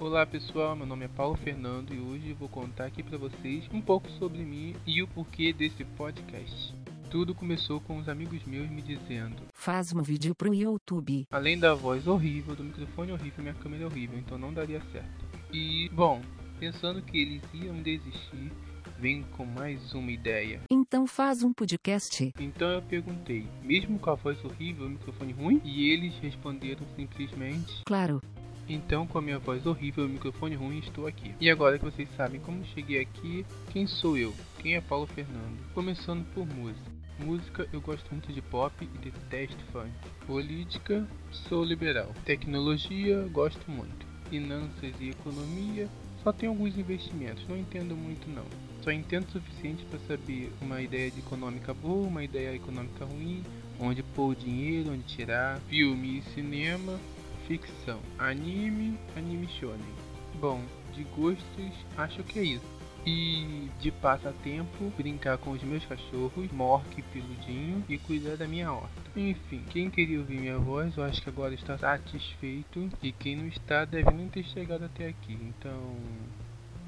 Olá pessoal, meu nome é Paulo Fernando e hoje vou contar aqui para vocês um pouco sobre mim e o porquê desse podcast. Tudo começou com os amigos meus me dizendo: Faz um vídeo pro YouTube. Além da voz horrível, do microfone horrível, minha câmera é horrível, então não daria certo. E, bom, pensando que eles iam desistir, vem com mais uma ideia. Então faz um podcast. Então eu perguntei, mesmo com a voz horrível o microfone ruim? E eles responderam simplesmente: Claro. Então, com a minha voz horrível e o microfone ruim, estou aqui. E agora que vocês sabem como cheguei aqui, quem sou eu? Quem é Paulo Fernando? Começando por música. Música, eu gosto muito de pop e detesto funk. Política, sou liberal. Tecnologia, gosto muito. Finanças e economia, só tenho alguns investimentos, não entendo muito não. Só entendo o suficiente para saber uma ideia de econômica boa, uma ideia econômica ruim, onde pôr o dinheiro, onde tirar, filme e cinema, ficção, anime, anime shonen. Bom, de gostos, acho que é isso. E de passatempo, brincar com os meus cachorros, Mork e Peludinho, e cuidar da minha horta. Enfim, quem queria ouvir minha voz, eu acho que agora está satisfeito. E quem não está, deve nem ter chegado até aqui. Então,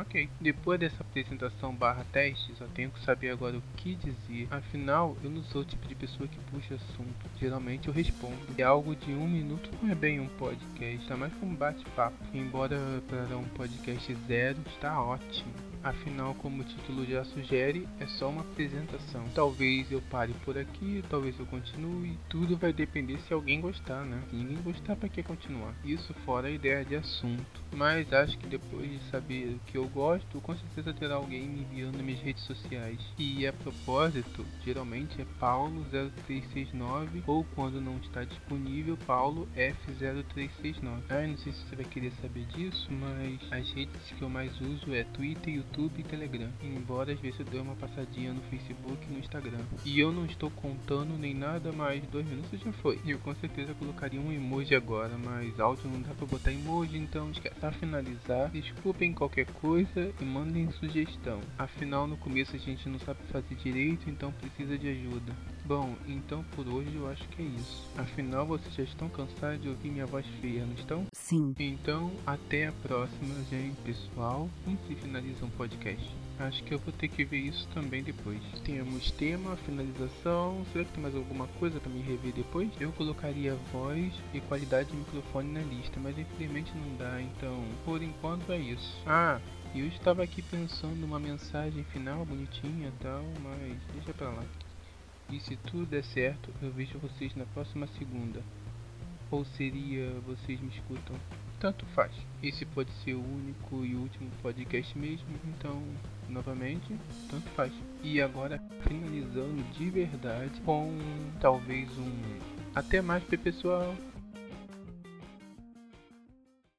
Ok. Depois dessa apresentação barra teste, só tenho que saber agora o que dizer. Afinal, eu não sou o tipo de pessoa que puxa assunto. Geralmente eu respondo. E algo de um minuto não é bem um podcast, tá mais como um bate-papo. Embora para um podcast zero está ótimo. Afinal, como o título já sugere, é só uma apresentação. Talvez eu pare por aqui, talvez eu continue. Tudo vai depender se alguém gostar, né? Se ninguém gostar, para que continuar? Isso fora a ideia de assunto. Mas acho que depois de saber o que eu gosto, com certeza terá alguém me enviando nas minhas redes sociais. E a propósito, geralmente é Paulo0369 ou quando não está disponível, Paulo F0369. Ah, não sei se você vai querer saber disso, mas as redes que eu mais uso é Twitter, YouTube e Telegram. Embora às vezes eu dê uma passadinha no Facebook e no Instagram. E eu não estou contando nem nada mais, dois minutos já foi. Eu com certeza colocaria um emoji agora, mas áudio não dá pra botar emoji, então esquece. Pra finalizar, desculpem qualquer coisa e mandem sugestão. Afinal, no começo a gente não sabe fazer direito, então precisa de ajuda. Bom, então por hoje eu acho que é isso. Afinal, vocês já estão cansados de ouvir minha voz feia, não estão? Sim. Então, até a próxima, gente, pessoal. Como se finaliza um podcast? Acho que eu vou ter que ver isso também depois. Temos tema, finalização. Será que tem mais alguma coisa para me rever depois? Eu colocaria voz e qualidade de microfone na lista, mas infelizmente não dá, então por enquanto é isso. Ah, eu estava aqui pensando uma mensagem final bonitinha e tal, mas deixa pra lá. E se tudo der certo, eu vejo vocês na próxima segunda. Ou seria vocês me escutam? Tanto faz. Esse pode ser o único e último podcast mesmo, então, novamente, tanto faz. E agora, finalizando de verdade com talvez um até mais pessoal.